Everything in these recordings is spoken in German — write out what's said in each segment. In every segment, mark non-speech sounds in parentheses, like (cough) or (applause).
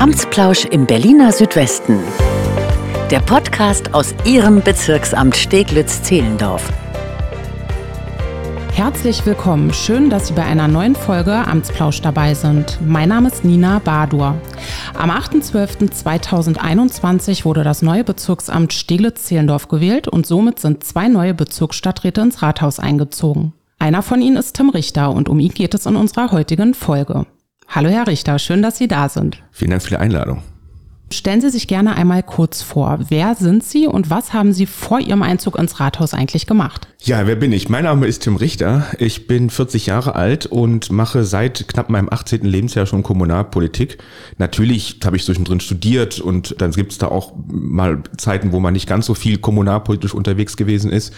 Amtsplausch im Berliner Südwesten. Der Podcast aus Ihrem Bezirksamt Steglitz-Zehlendorf. Herzlich willkommen. Schön, dass Sie bei einer neuen Folge Amtsplausch dabei sind. Mein Name ist Nina Badur. Am 8.12.2021 wurde das neue Bezirksamt Steglitz-Zehlendorf gewählt und somit sind zwei neue Bezirksstadträte ins Rathaus eingezogen. Einer von ihnen ist Tim Richter und um ihn geht es in unserer heutigen Folge. Hallo Herr Richter, schön, dass Sie da sind. Vielen Dank für die Einladung. Stellen Sie sich gerne einmal kurz vor. Wer sind Sie und was haben Sie vor Ihrem Einzug ins Rathaus eigentlich gemacht? Ja, wer bin ich? Mein Name ist Tim Richter. Ich bin 40 Jahre alt und mache seit knapp meinem 18. Lebensjahr schon Kommunalpolitik. Natürlich habe ich zwischendrin studiert und dann gibt es da auch mal Zeiten, wo man nicht ganz so viel kommunalpolitisch unterwegs gewesen ist.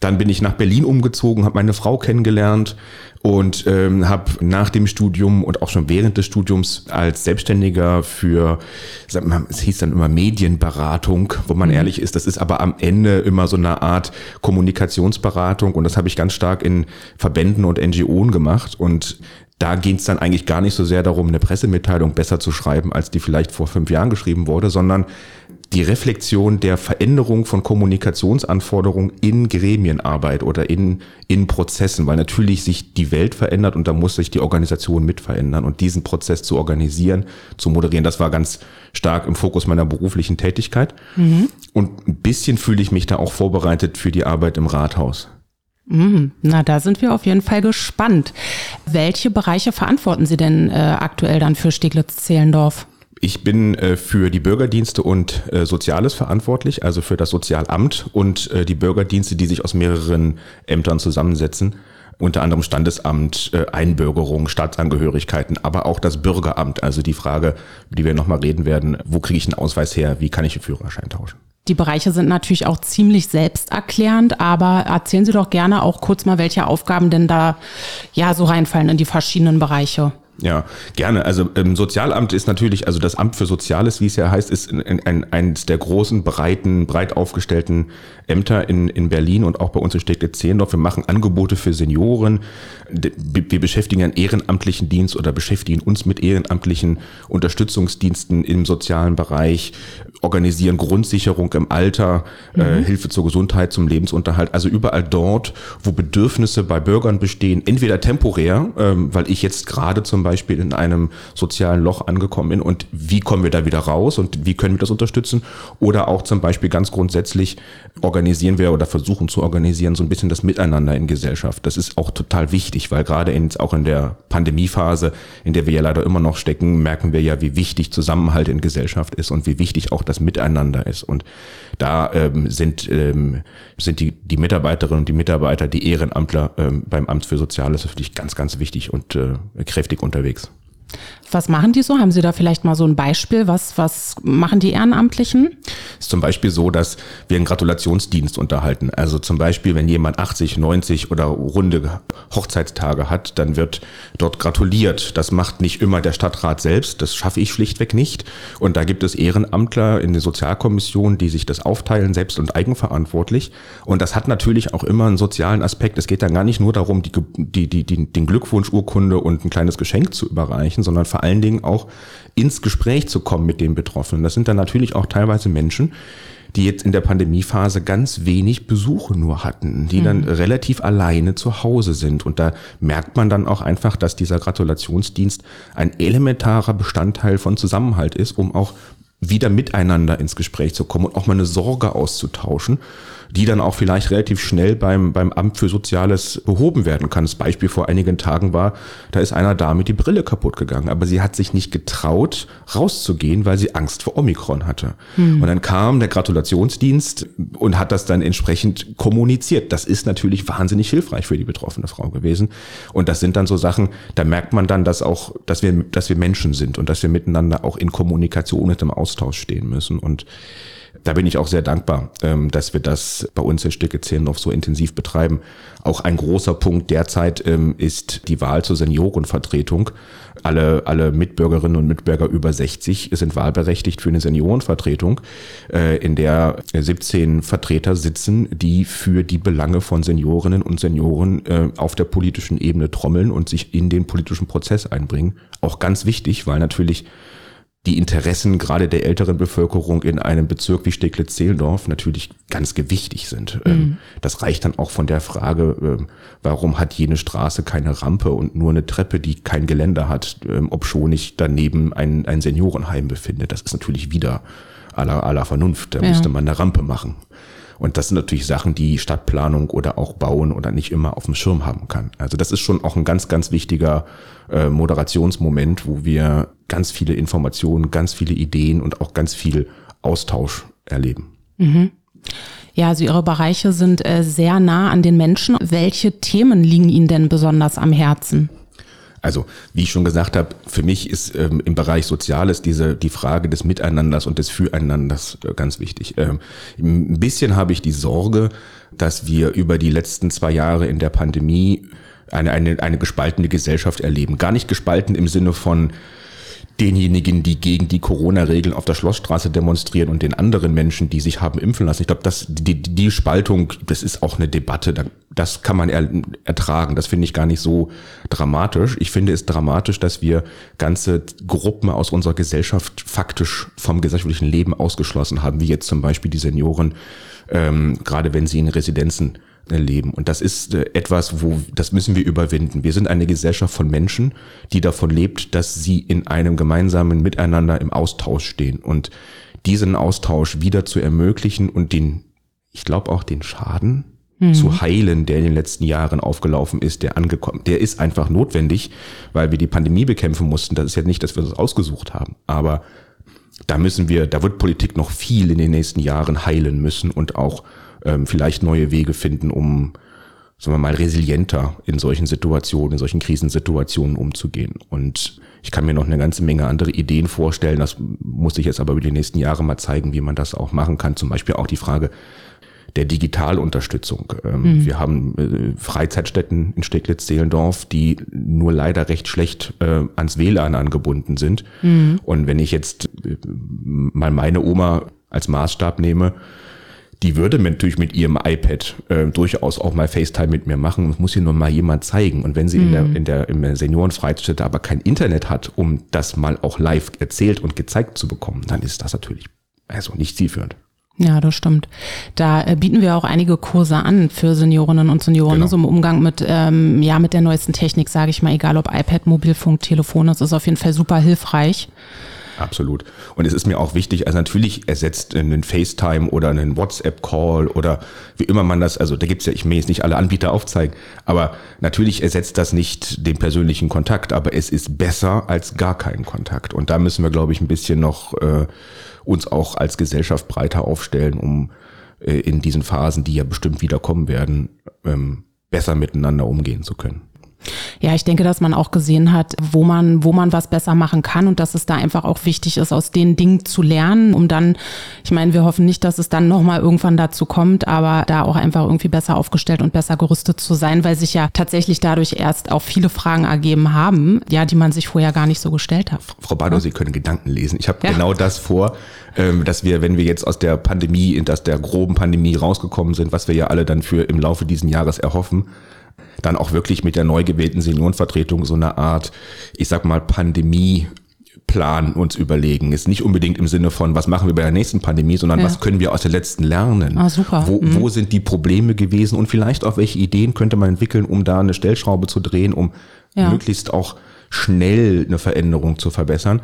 Dann bin ich nach Berlin umgezogen, habe meine Frau kennengelernt und ähm, habe nach dem Studium und auch schon während des Studiums als Selbstständiger für, es hieß dann immer Medienberatung, wo man mhm. ehrlich ist, das ist aber am Ende immer so eine Art Kommunikationsberatung und das habe ich ganz stark in Verbänden und NGOs gemacht und da ging es dann eigentlich gar nicht so sehr darum, eine Pressemitteilung besser zu schreiben, als die vielleicht vor fünf Jahren geschrieben wurde, sondern die Reflexion der Veränderung von Kommunikationsanforderungen in Gremienarbeit oder in, in Prozessen, weil natürlich sich die Welt verändert und da muss sich die Organisation mit verändern und diesen Prozess zu organisieren, zu moderieren, das war ganz stark im Fokus meiner beruflichen Tätigkeit. Mhm. Und ein bisschen fühle ich mich da auch vorbereitet für die Arbeit im Rathaus. Mhm. Na, da sind wir auf jeden Fall gespannt. Welche Bereiche verantworten Sie denn äh, aktuell dann für Steglitz-Zehlendorf? Ich bin äh, für die Bürgerdienste und äh, Soziales verantwortlich, also für das Sozialamt und äh, die Bürgerdienste, die sich aus mehreren Ämtern zusammensetzen. Unter anderem Standesamt, äh, Einbürgerung, Staatsangehörigkeiten, aber auch das Bürgeramt. Also die Frage, die wir nochmal reden werden, wo kriege ich einen Ausweis her, wie kann ich einen Führerschein tauschen? Die Bereiche sind natürlich auch ziemlich selbsterklärend, aber erzählen Sie doch gerne auch kurz mal, welche Aufgaben denn da ja so reinfallen in die verschiedenen Bereiche. Ja, gerne. Also ähm, Sozialamt ist natürlich, also das Amt für Soziales, wie es ja heißt, ist ein, ein, eines der großen, breiten, breit aufgestellten Ämter in, in Berlin und auch bei uns in Steglitz-Zehlendorf. Wir machen Angebote für Senioren. Wir beschäftigen einen ehrenamtlichen Dienst oder beschäftigen uns mit ehrenamtlichen Unterstützungsdiensten im sozialen Bereich, organisieren Grundsicherung im Alter, äh, mhm. äh, Hilfe zur Gesundheit, zum Lebensunterhalt. Also überall dort, wo Bedürfnisse bei Bürgern bestehen, entweder temporär, ähm, weil ich jetzt gerade zum Beispiel in einem sozialen Loch angekommen bin und wie kommen wir da wieder raus und wie können wir das unterstützen? Oder auch zum Beispiel ganz grundsätzlich organisieren wir oder versuchen zu organisieren so ein bisschen das Miteinander in Gesellschaft. Das ist auch total wichtig, weil gerade in, auch in der Pandemiephase, in der wir ja leider immer noch stecken, merken wir ja, wie wichtig Zusammenhalt in Gesellschaft ist und wie wichtig auch das Miteinander ist. Und da ähm, sind, ähm, sind die, die Mitarbeiterinnen und die Mitarbeiter, die Ehrenamtler ähm, beim Amt für Soziales natürlich ganz, ganz wichtig und äh, kräftig unterwegs. Was machen die so? Haben Sie da vielleicht mal so ein Beispiel? Was, was machen die Ehrenamtlichen? ist zum Beispiel so, dass wir einen Gratulationsdienst unterhalten. Also zum Beispiel, wenn jemand 80, 90 oder runde Hochzeitstage hat, dann wird dort gratuliert. Das macht nicht immer der Stadtrat selbst. Das schaffe ich schlichtweg nicht. Und da gibt es Ehrenamtler in der Sozialkommission, die sich das aufteilen, selbst und eigenverantwortlich. Und das hat natürlich auch immer einen sozialen Aspekt. Es geht dann gar nicht nur darum, die, die, die, den Glückwunschurkunde und ein kleines Geschenk zu überreichen, sondern vor allen Dingen auch ins Gespräch zu kommen mit den Betroffenen. Das sind dann natürlich auch teilweise Menschen, die jetzt in der Pandemiephase ganz wenig Besuche nur hatten, die mhm. dann relativ alleine zu Hause sind. Und da merkt man dann auch einfach, dass dieser Gratulationsdienst ein elementarer Bestandteil von Zusammenhalt ist, um auch wieder miteinander ins Gespräch zu kommen und auch mal eine Sorge auszutauschen die dann auch vielleicht relativ schnell beim, beim Amt für Soziales behoben werden kann. Das Beispiel vor einigen Tagen war, da ist einer Dame die Brille kaputt gegangen, aber sie hat sich nicht getraut, rauszugehen, weil sie Angst vor Omikron hatte. Hm. Und dann kam der Gratulationsdienst und hat das dann entsprechend kommuniziert. Das ist natürlich wahnsinnig hilfreich für die betroffene Frau gewesen. Und das sind dann so Sachen, da merkt man dann, dass auch, dass wir, dass wir Menschen sind und dass wir miteinander auch in Kommunikation und im Austausch stehen müssen. Und da bin ich auch sehr dankbar, ähm, dass wir das bei uns in Stücke Zehlendorf so intensiv betreiben. Auch ein großer Punkt derzeit ähm, ist die Wahl zur Seniorenvertretung. Alle, alle Mitbürgerinnen und Mitbürger über 60 sind wahlberechtigt für eine Seniorenvertretung, äh, in der 17 Vertreter sitzen, die für die Belange von Seniorinnen und Senioren äh, auf der politischen Ebene trommeln und sich in den politischen Prozess einbringen. Auch ganz wichtig, weil natürlich die Interessen gerade der älteren Bevölkerung in einem Bezirk wie Steglitz-Zehlendorf natürlich ganz gewichtig sind. Ähm, mhm. Das reicht dann auch von der Frage, ähm, warum hat jene Straße keine Rampe und nur eine Treppe, die kein Geländer hat, ähm, obschon ich daneben ein, ein Seniorenheim befinde. Das ist natürlich wieder aller, aller Vernunft. Da ja. müsste man eine Rampe machen. Und das sind natürlich Sachen, die Stadtplanung oder auch Bauen oder nicht immer auf dem Schirm haben kann. Also das ist schon auch ein ganz, ganz wichtiger äh, Moderationsmoment, wo wir ganz viele Informationen, ganz viele Ideen und auch ganz viel Austausch erleben. Mhm. Ja, also Ihre Bereiche sind äh, sehr nah an den Menschen. Welche Themen liegen Ihnen denn besonders am Herzen? Also, wie ich schon gesagt habe, für mich ist ähm, im Bereich Soziales diese die Frage des Miteinanders und des Füreinanders äh, ganz wichtig. Ähm, ein bisschen habe ich die Sorge, dass wir über die letzten zwei Jahre in der Pandemie eine, eine, eine gespaltene Gesellschaft erleben. Gar nicht gespalten im Sinne von denjenigen, die gegen die Corona-Regeln auf der Schlossstraße demonstrieren und den anderen Menschen, die sich haben impfen lassen. Ich glaube, das, die, die Spaltung, das ist auch eine Debatte. Das kann man ertragen. Das finde ich gar nicht so dramatisch. Ich finde es dramatisch, dass wir ganze Gruppen aus unserer Gesellschaft faktisch vom gesellschaftlichen Leben ausgeschlossen haben, wie jetzt zum Beispiel die Senioren, ähm, gerade wenn sie in Residenzen leben. Und das ist äh, etwas, wo, das müssen wir überwinden. Wir sind eine Gesellschaft von Menschen, die davon lebt, dass sie in einem gemeinsamen Miteinander im Austausch stehen. Und diesen Austausch wieder zu ermöglichen und den, ich glaube auch den Schaden mhm. zu heilen, der in den letzten Jahren aufgelaufen ist, der angekommen, der ist einfach notwendig, weil wir die Pandemie bekämpfen mussten. Das ist ja nicht, dass wir das ausgesucht haben. Aber da müssen wir, da wird Politik noch viel in den nächsten Jahren heilen müssen und auch ähm, vielleicht neue Wege finden, um sagen wir mal, resilienter in solchen Situationen, in solchen Krisensituationen umzugehen. Und ich kann mir noch eine ganze Menge andere Ideen vorstellen. Das muss ich jetzt aber über die nächsten Jahre mal zeigen, wie man das auch machen kann. Zum Beispiel auch die Frage der Digitalunterstützung. Ähm, mhm. Wir haben äh, Freizeitstätten in Steglitz-Zehlendorf, die nur leider recht schlecht äh, ans WLAN angebunden sind. Mhm. Und wenn ich jetzt äh, mal meine Oma als Maßstab nehme, die würde natürlich mit ihrem iPad äh, durchaus auch mal FaceTime mit mir machen. Das muss ihr nur mal jemand zeigen. Und wenn sie mhm. in der, in der im Seniorenfreistätte aber kein Internet hat, um das mal auch live erzählt und gezeigt zu bekommen, dann ist das natürlich also nicht zielführend. Ja, das stimmt. Da äh, bieten wir auch einige Kurse an für Seniorinnen und Senioren, genau. so im Umgang mit, ähm, ja, mit der neuesten Technik, sage ich mal, egal ob iPad, Mobilfunk, Telefon, das ist auf jeden Fall super hilfreich. Absolut. Und es ist mir auch wichtig, also natürlich ersetzt einen FaceTime oder einen WhatsApp-Call oder wie immer man das, also da gibt's ja, ich will jetzt nicht alle Anbieter aufzeigen, aber natürlich ersetzt das nicht den persönlichen Kontakt, aber es ist besser als gar keinen Kontakt. Und da müssen wir, glaube ich, ein bisschen noch äh, uns auch als Gesellschaft breiter aufstellen, um äh, in diesen Phasen, die ja bestimmt wieder kommen werden, ähm, besser miteinander umgehen zu können. Ja, ich denke, dass man auch gesehen hat, wo man, wo man was besser machen kann und dass es da einfach auch wichtig ist, aus den Dingen zu lernen, um dann, ich meine, wir hoffen nicht, dass es dann nochmal irgendwann dazu kommt, aber da auch einfach irgendwie besser aufgestellt und besser gerüstet zu sein, weil sich ja tatsächlich dadurch erst auch viele Fragen ergeben haben, ja, die man sich vorher gar nicht so gestellt hat. Frau Bado, ja? Sie können Gedanken lesen. Ich habe ja. genau das vor, ähm, dass wir, wenn wir jetzt aus der Pandemie, in das der groben Pandemie rausgekommen sind, was wir ja alle dann für im Laufe dieses Jahres erhoffen, dann auch wirklich mit der neu gewählten Seniorenvertretung so eine Art, ich sag mal, Pandemie Plan uns überlegen. Ist nicht unbedingt im Sinne von, was machen wir bei der nächsten Pandemie, sondern ja. was können wir aus der letzten lernen? Ah, super. Wo, mhm. wo sind die Probleme gewesen und vielleicht auch welche Ideen könnte man entwickeln, um da eine Stellschraube zu drehen, um ja. möglichst auch schnell eine Veränderung zu verbessern.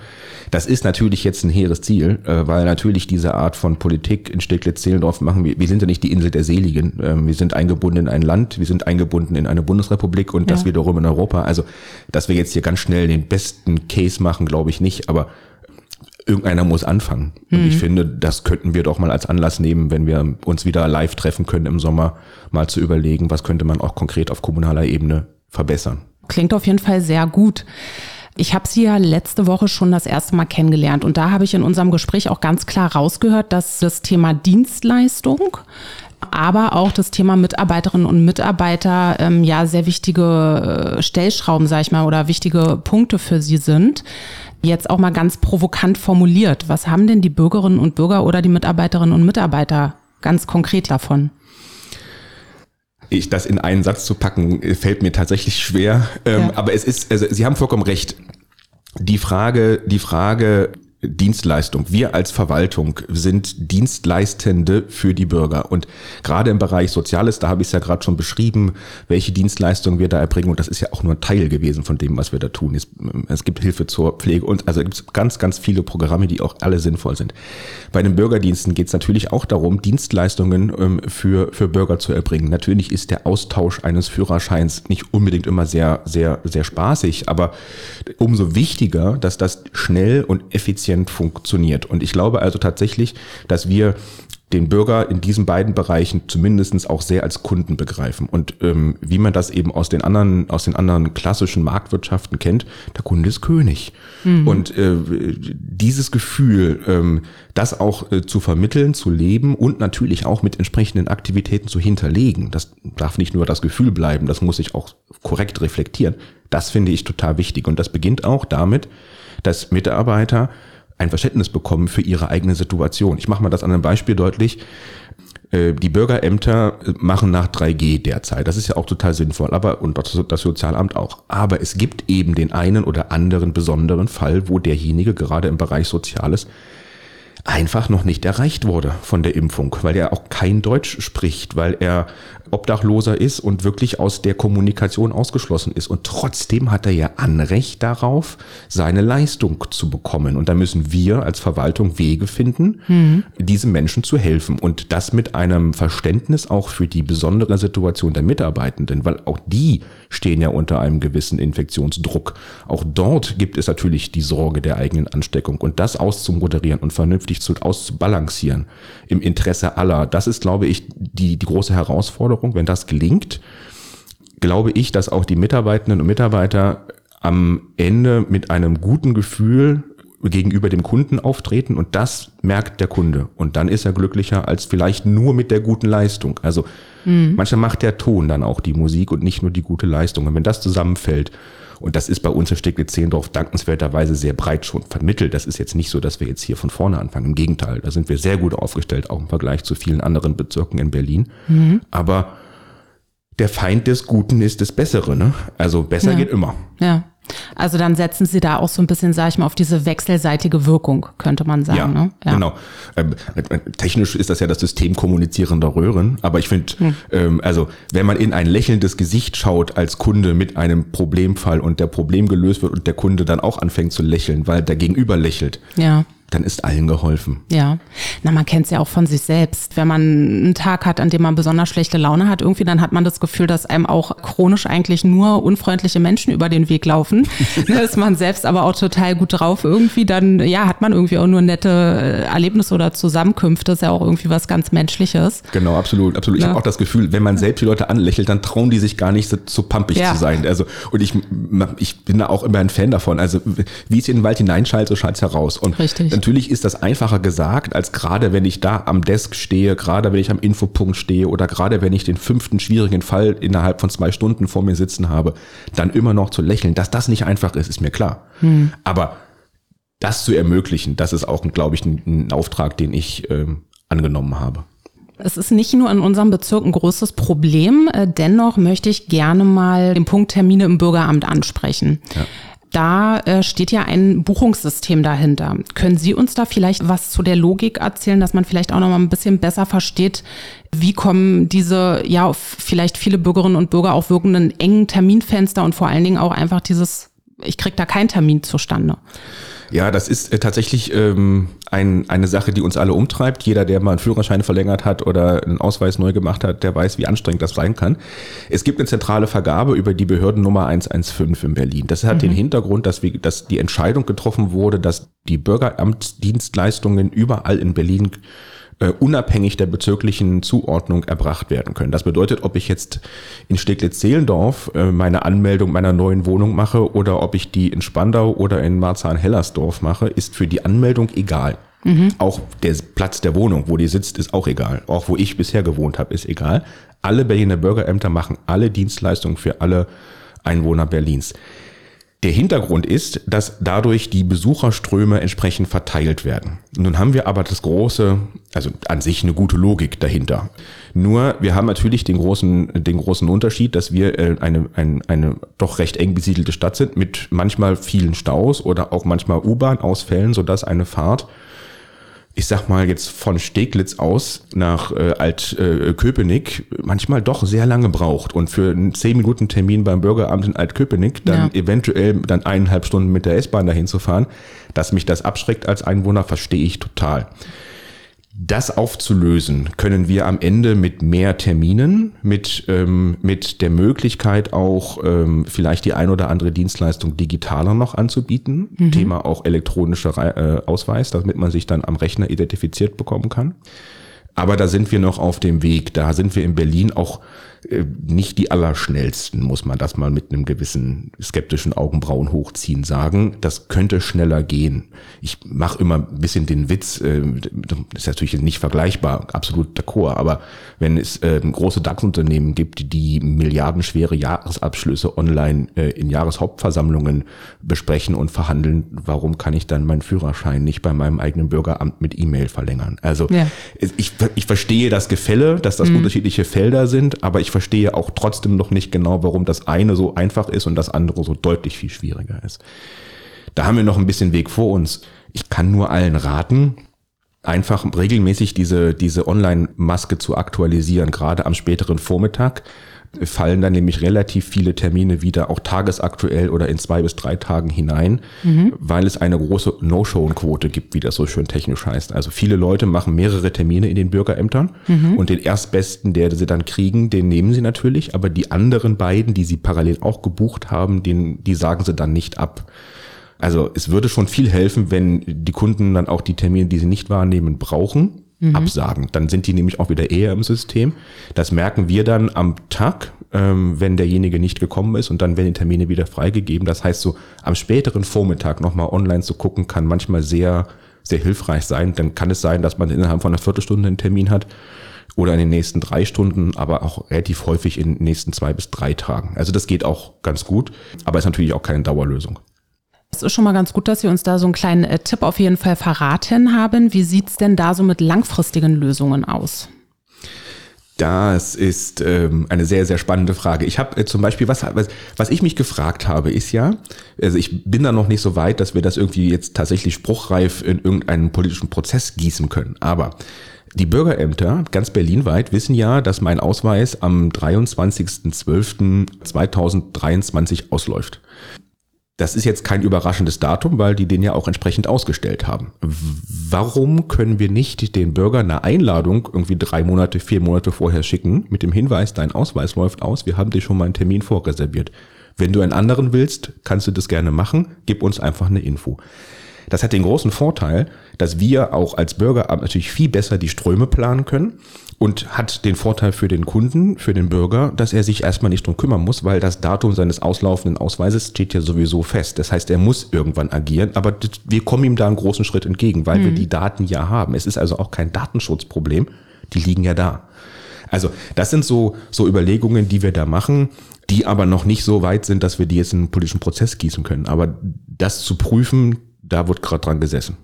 Das ist natürlich jetzt ein hehres Ziel, äh, weil natürlich diese Art von Politik in Steglitz-Zehlendorf machen wir. Wir sind ja nicht die Insel der Seligen. Ähm, wir sind eingebunden in ein Land, wir sind eingebunden in eine Bundesrepublik und ja. das wiederum in Europa. Also, dass wir jetzt hier ganz schnell den besten Case machen, glaube ich nicht, aber irgendeiner muss anfangen. Und mhm. ich finde, das könnten wir doch mal als Anlass nehmen, wenn wir uns wieder live treffen können im Sommer, mal zu überlegen, was könnte man auch konkret auf kommunaler Ebene verbessern. Klingt auf jeden Fall sehr gut. Ich habe Sie ja letzte Woche schon das erste Mal kennengelernt und da habe ich in unserem Gespräch auch ganz klar rausgehört, dass das Thema Dienstleistung, aber auch das Thema Mitarbeiterinnen und Mitarbeiter ähm, ja sehr wichtige äh, Stellschrauben, sag ich mal, oder wichtige Punkte für Sie sind. Jetzt auch mal ganz provokant formuliert. Was haben denn die Bürgerinnen und Bürger oder die Mitarbeiterinnen und Mitarbeiter ganz konkret davon? Ich das in einen Satz zu packen, fällt mir tatsächlich schwer. Ähm, ja. Aber es ist, also Sie haben vollkommen recht. Die Frage, die Frage Dienstleistung. Wir als Verwaltung sind Dienstleistende für die Bürger. Und gerade im Bereich Soziales, da habe ich es ja gerade schon beschrieben, welche Dienstleistungen wir da erbringen. Und das ist ja auch nur ein Teil gewesen von dem, was wir da tun. Es, es gibt Hilfe zur Pflege und also es gibt ganz, ganz viele Programme, die auch alle sinnvoll sind. Bei den Bürgerdiensten geht es natürlich auch darum, Dienstleistungen ähm, für, für Bürger zu erbringen. Natürlich ist der Austausch eines Führerscheins nicht unbedingt immer sehr, sehr, sehr spaßig, aber umso wichtiger, dass das schnell und effizient funktioniert. Und ich glaube also tatsächlich, dass wir den Bürger in diesen beiden Bereichen zumindestens auch sehr als Kunden begreifen. Und ähm, wie man das eben aus den anderen, aus den anderen klassischen Marktwirtschaften kennt, der Kunde ist König. Mhm. Und äh, dieses Gefühl, ähm, das auch äh, zu vermitteln, zu leben und natürlich auch mit entsprechenden Aktivitäten zu hinterlegen, das darf nicht nur das Gefühl bleiben, das muss sich auch korrekt reflektieren. Das finde ich total wichtig. Und das beginnt auch damit, dass Mitarbeiter ein Verständnis bekommen für ihre eigene Situation. Ich mache mal das an einem Beispiel deutlich. Äh, die Bürgerämter machen nach 3G derzeit. Das ist ja auch total sinnvoll, aber und das Sozialamt auch. Aber es gibt eben den einen oder anderen besonderen Fall, wo derjenige gerade im Bereich Soziales einfach noch nicht erreicht wurde von der Impfung, weil er auch kein Deutsch spricht, weil er Obdachloser ist und wirklich aus der Kommunikation ausgeschlossen ist. Und trotzdem hat er ja Anrecht darauf, seine Leistung zu bekommen. Und da müssen wir als Verwaltung Wege finden, mhm. diesem Menschen zu helfen. Und das mit einem Verständnis auch für die besondere Situation der Mitarbeitenden, weil auch die stehen ja unter einem gewissen Infektionsdruck. Auch dort gibt es natürlich die Sorge der eigenen Ansteckung. Und das auszumoderieren und vernünftig zu, auszubalancieren im Interesse aller, das ist, glaube ich, die, die große Herausforderung Veränderung, wenn das gelingt, glaube ich, dass auch die Mitarbeitenden und Mitarbeiter am Ende mit einem guten Gefühl gegenüber dem Kunden auftreten und das merkt der Kunde. Und dann ist er glücklicher als vielleicht nur mit der guten Leistung. Also mhm. manchmal macht der Ton dann auch die Musik und nicht nur die gute Leistung. Und wenn das zusammenfällt, und das ist bei uns in Steglitz-Zehlendorf dankenswerterweise sehr breit schon vermittelt. Das ist jetzt nicht so, dass wir jetzt hier von vorne anfangen. Im Gegenteil, da sind wir sehr gut aufgestellt, auch im Vergleich zu vielen anderen Bezirken in Berlin. Mhm. Aber der Feind des Guten ist das Bessere. Ne? Also besser ja. geht immer. Ja. Also dann setzen Sie da auch so ein bisschen, sage ich mal, auf diese wechselseitige Wirkung, könnte man sagen. Ja, ne? ja. genau. Ähm, technisch ist das ja das System kommunizierender Röhren, aber ich finde, hm. ähm, also wenn man in ein lächelndes Gesicht schaut als Kunde mit einem Problemfall und der Problem gelöst wird und der Kunde dann auch anfängt zu lächeln, weil der Gegenüber lächelt, ja dann ist allen geholfen. Ja, na man kennt es ja auch von sich selbst. Wenn man einen Tag hat, an dem man besonders schlechte Laune hat, irgendwie, dann hat man das Gefühl, dass einem auch chronisch eigentlich nur unfreundliche Menschen über den Weg laufen. (laughs) da ist man selbst aber auch total gut drauf irgendwie, dann ja, hat man irgendwie auch nur nette äh, Erlebnisse oder Zusammenkünfte. Das ist ja auch irgendwie was ganz Menschliches. Genau, absolut, absolut. Ich ja. habe auch das Gefühl, wenn man selbst die Leute anlächelt, dann trauen die sich gar nicht so, so pampig ja. zu sein. Also und ich, ich bin da auch immer ein Fan davon. Also wie es in den Wald hineinschallt, so schallt es heraus. Und Richtig natürlich ist das einfacher gesagt, als gerade wenn ich da am Desk stehe, gerade wenn ich am Infopunkt stehe oder gerade wenn ich den fünften schwierigen Fall innerhalb von zwei Stunden vor mir sitzen habe, dann immer noch zu lächeln. Dass das nicht einfach ist, ist mir klar. Hm. Aber das zu ermöglichen, das ist auch, glaube ich, ein, ein Auftrag, den ich ähm, angenommen habe. Es ist nicht nur in unserem Bezirk ein großes Problem. Äh, dennoch möchte ich gerne mal den Punkt Termine im Bürgeramt ansprechen. Ja. Da äh, steht ja ein Buchungssystem dahinter. Können Sie uns da vielleicht was zu der Logik erzählen, dass man vielleicht auch noch mal ein bisschen besser versteht, wie kommen diese, ja, vielleicht viele Bürgerinnen und Bürger auch wirkenden engen Terminfenster und vor allen Dingen auch einfach dieses, ich krieg da keinen Termin zustande? Ja, das ist äh, tatsächlich ähm, ein, eine Sache, die uns alle umtreibt. Jeder, der mal einen Führerschein verlängert hat oder einen Ausweis neu gemacht hat, der weiß, wie anstrengend das sein kann. Es gibt eine zentrale Vergabe über die Behördennummer 115 in Berlin. Das hat mhm. den Hintergrund, dass, wir, dass die Entscheidung getroffen wurde, dass die Bürgeramtsdienstleistungen überall in Berlin unabhängig der bezirklichen Zuordnung erbracht werden können. Das bedeutet, ob ich jetzt in Steglitz-Zehlendorf äh, meine Anmeldung meiner neuen Wohnung mache oder ob ich die in Spandau oder in Marzahn-Hellersdorf mache, ist für die Anmeldung egal. Mhm. Auch der Platz der Wohnung, wo die sitzt, ist auch egal. Auch wo ich bisher gewohnt habe, ist egal. Alle Berliner Bürgerämter machen alle Dienstleistungen für alle Einwohner Berlins. Der Hintergrund ist, dass dadurch die Besucherströme entsprechend verteilt werden. Nun haben wir aber das große, also an sich eine gute Logik dahinter. Nur wir haben natürlich den großen, den großen Unterschied, dass wir äh, eine, eine, eine doch recht eng besiedelte Stadt sind mit manchmal vielen Staus oder auch manchmal U-Bahn-Ausfällen, sodass eine Fahrt ich sag mal jetzt von Steglitz aus nach äh, Altköpenick äh, manchmal doch sehr lange braucht und für einen 10 Minuten Termin beim Bürgeramt in Altköpenick dann ja. eventuell dann eineinhalb Stunden mit der S-Bahn dahin zu fahren, dass mich das abschreckt als Einwohner, verstehe ich total. Das aufzulösen können wir am Ende mit mehr Terminen, mit, ähm, mit der Möglichkeit auch ähm, vielleicht die ein oder andere Dienstleistung digitaler noch anzubieten. Mhm. Thema auch elektronischer äh, Ausweis, damit man sich dann am Rechner identifiziert bekommen kann. Aber da sind wir noch auf dem Weg. Da sind wir in Berlin auch äh, nicht die allerschnellsten, muss man das mal mit einem gewissen skeptischen Augenbrauen hochziehen sagen. Das könnte schneller gehen. Ich mache immer ein bisschen den Witz, äh, das ist natürlich nicht vergleichbar, absolut d'accord, aber wenn es äh, große DAX-Unternehmen gibt, die milliardenschwere Jahresabschlüsse online in Jahreshauptversammlungen besprechen und verhandeln, warum kann ich dann meinen Führerschein nicht bei meinem eigenen Bürgeramt mit E-Mail verlängern? Also ja. ich, ich verstehe das Gefälle, dass das mhm. unterschiedliche Felder sind, aber ich verstehe auch trotzdem noch nicht genau, warum das eine so einfach ist und das andere so deutlich viel schwieriger ist. Da haben wir noch ein bisschen Weg vor uns. Ich kann nur allen raten, einfach regelmäßig diese, diese Online-Maske zu aktualisieren, gerade am späteren Vormittag fallen dann nämlich relativ viele Termine wieder auch tagesaktuell oder in zwei bis drei Tagen hinein, mhm. weil es eine große No-Show-Quote gibt, wie das so schön technisch heißt. Also viele Leute machen mehrere Termine in den Bürgerämtern mhm. und den erstbesten, der sie dann kriegen, den nehmen sie natürlich, aber die anderen beiden, die sie parallel auch gebucht haben, den, die sagen sie dann nicht ab. Also es würde schon viel helfen, wenn die Kunden dann auch die Termine, die sie nicht wahrnehmen, brauchen, mhm. absagen. Dann sind die nämlich auch wieder eher im System. Das merken wir dann am Tag, ähm, wenn derjenige nicht gekommen ist und dann werden die Termine wieder freigegeben. Das heißt, so am späteren Vormittag nochmal online zu gucken, kann manchmal sehr, sehr hilfreich sein. Dann kann es sein, dass man innerhalb von einer Viertelstunde einen Termin hat oder in den nächsten drei Stunden, aber auch relativ häufig in den nächsten zwei bis drei Tagen. Also das geht auch ganz gut, aber ist natürlich auch keine Dauerlösung. Es ist schon mal ganz gut, dass Sie uns da so einen kleinen äh, Tipp auf jeden Fall verraten haben. Wie sieht's denn da so mit langfristigen Lösungen aus? Das ist ähm, eine sehr, sehr spannende Frage. Ich habe äh, zum Beispiel, was, was, was ich mich gefragt habe, ist ja, also ich bin da noch nicht so weit, dass wir das irgendwie jetzt tatsächlich spruchreif in irgendeinen politischen Prozess gießen können. Aber die Bürgerämter ganz berlinweit wissen ja, dass mein Ausweis am 23.12.2023 ausläuft. Das ist jetzt kein überraschendes Datum, weil die den ja auch entsprechend ausgestellt haben. Warum können wir nicht den Bürgern eine Einladung irgendwie drei Monate, vier Monate vorher schicken mit dem Hinweis, dein Ausweis läuft aus, wir haben dir schon mal einen Termin vorreserviert. Wenn du einen anderen willst, kannst du das gerne machen, gib uns einfach eine Info. Das hat den großen Vorteil, dass wir auch als Bürgeramt natürlich viel besser die Ströme planen können und hat den Vorteil für den Kunden, für den Bürger, dass er sich erstmal nicht drum kümmern muss, weil das Datum seines auslaufenden Ausweises steht ja sowieso fest. Das heißt, er muss irgendwann agieren, aber wir kommen ihm da einen großen Schritt entgegen, weil mhm. wir die Daten ja haben. Es ist also auch kein Datenschutzproblem, die liegen ja da. Also das sind so, so Überlegungen, die wir da machen, die aber noch nicht so weit sind, dass wir die jetzt in einen politischen Prozess gießen können. Aber das zu prüfen, da wird gerade dran gesessen.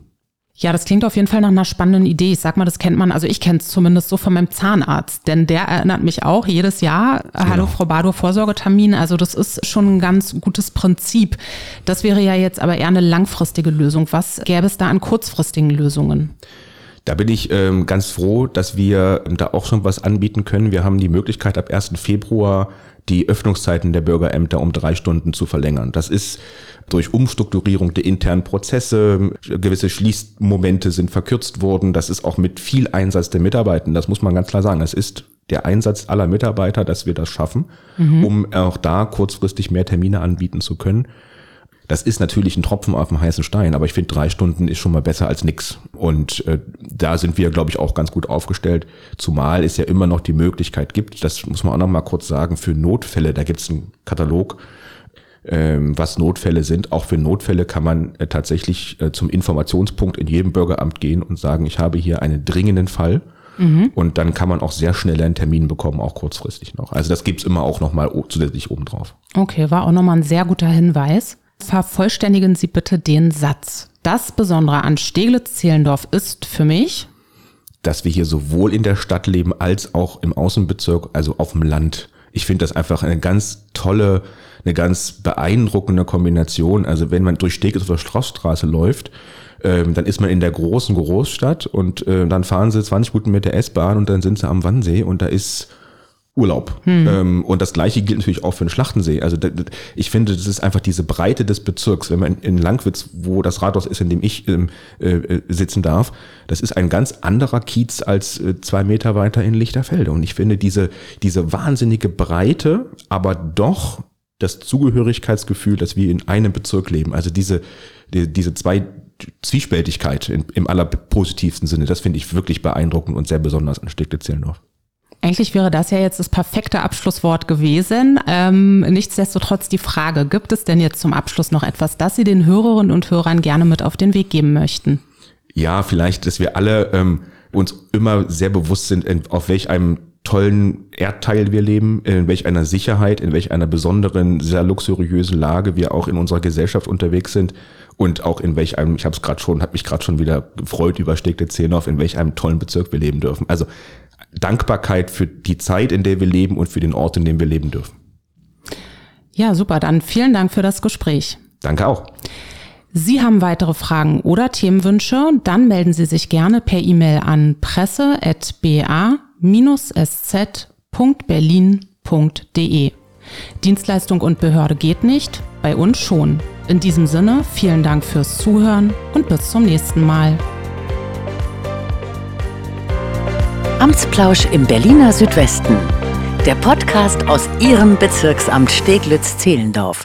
Ja, das klingt auf jeden Fall nach einer spannenden Idee. Ich sag mal, das kennt man, also ich kenne es zumindest so von meinem Zahnarzt, denn der erinnert mich auch jedes Jahr, genau. hallo Frau Bardo, Vorsorgetermin. Also das ist schon ein ganz gutes Prinzip. Das wäre ja jetzt aber eher eine langfristige Lösung. Was gäbe es da an kurzfristigen Lösungen? Da bin ich ähm, ganz froh, dass wir da auch schon was anbieten können. Wir haben die Möglichkeit, ab 1. Februar die Öffnungszeiten der Bürgerämter um drei Stunden zu verlängern. Das ist durch Umstrukturierung der internen Prozesse, gewisse Schließmomente sind verkürzt worden. Das ist auch mit viel Einsatz der Mitarbeiter. Das muss man ganz klar sagen. Es ist der Einsatz aller Mitarbeiter, dass wir das schaffen, mhm. um auch da kurzfristig mehr Termine anbieten zu können. Das ist natürlich ein Tropfen auf dem heißen Stein, aber ich finde, drei Stunden ist schon mal besser als nix. Und äh, da sind wir, glaube ich, auch ganz gut aufgestellt. Zumal es ja immer noch die Möglichkeit gibt, das muss man auch noch mal kurz sagen, für Notfälle, da gibt es einen Katalog, ähm, was Notfälle sind. Auch für Notfälle kann man äh, tatsächlich äh, zum Informationspunkt in jedem Bürgeramt gehen und sagen, ich habe hier einen dringenden Fall. Mhm. Und dann kann man auch sehr schnell einen Termin bekommen, auch kurzfristig noch. Also das gibt's immer auch nochmal zusätzlich obendrauf. Okay, war auch nochmal ein sehr guter Hinweis. Vervollständigen Sie bitte den Satz. Das Besondere an Steglitz-Zehlendorf ist für mich, dass wir hier sowohl in der Stadt leben als auch im Außenbezirk, also auf dem Land. Ich finde das einfach eine ganz tolle, eine ganz beeindruckende Kombination. Also wenn man durch Steglitz auf der Straußstraße läuft, ähm, dann ist man in der großen Großstadt und äh, dann fahren sie 20 Minuten mit der S-Bahn und dann sind sie am Wannsee und da ist Urlaub. Hm. Ähm, und das gleiche gilt natürlich auch für den Schlachtensee. Also ich finde, das ist einfach diese Breite des Bezirks. Wenn man in Langwitz, wo das Rathaus ist, in dem ich ähm, äh, äh, sitzen darf, das ist ein ganz anderer Kiez als äh, zwei Meter weiter in Lichterfelde. Und ich finde diese, diese wahnsinnige Breite, aber doch das Zugehörigkeitsgefühl, dass wir in einem Bezirk leben. Also diese, die, diese zwei Zwiespältigkeit in, im allerpositivsten Sinne, das finde ich wirklich beeindruckend und sehr besonders an Steglitz-Zehlendorf. Eigentlich wäre das ja jetzt das perfekte Abschlusswort gewesen. Ähm, nichtsdestotrotz die Frage, gibt es denn jetzt zum Abschluss noch etwas, das Sie den Hörerinnen und Hörern gerne mit auf den Weg geben möchten? Ja, vielleicht, dass wir alle ähm, uns immer sehr bewusst sind, auf welch einem tollen Erdteil wir leben, in welch einer Sicherheit, in welch einer besonderen, sehr luxuriösen Lage wir auch in unserer Gesellschaft unterwegs sind und auch in welch einem, ich habe es gerade schon, habe mich gerade schon wieder gefreut über Stegte Zehnhoff, in welch einem tollen Bezirk wir leben dürfen. Also Dankbarkeit für die Zeit, in der wir leben und für den Ort, in dem wir leben dürfen. Ja, super. Dann vielen Dank für das Gespräch. Danke auch. Sie haben weitere Fragen oder Themenwünsche, dann melden Sie sich gerne per E-Mail an presse.ba-sz.berlin.de. Dienstleistung und Behörde geht nicht, bei uns schon. In diesem Sinne, vielen Dank fürs Zuhören und bis zum nächsten Mal. Amtsplausch im Berliner Südwesten. Der Podcast aus Ihrem Bezirksamt Steglitz-Zehlendorf.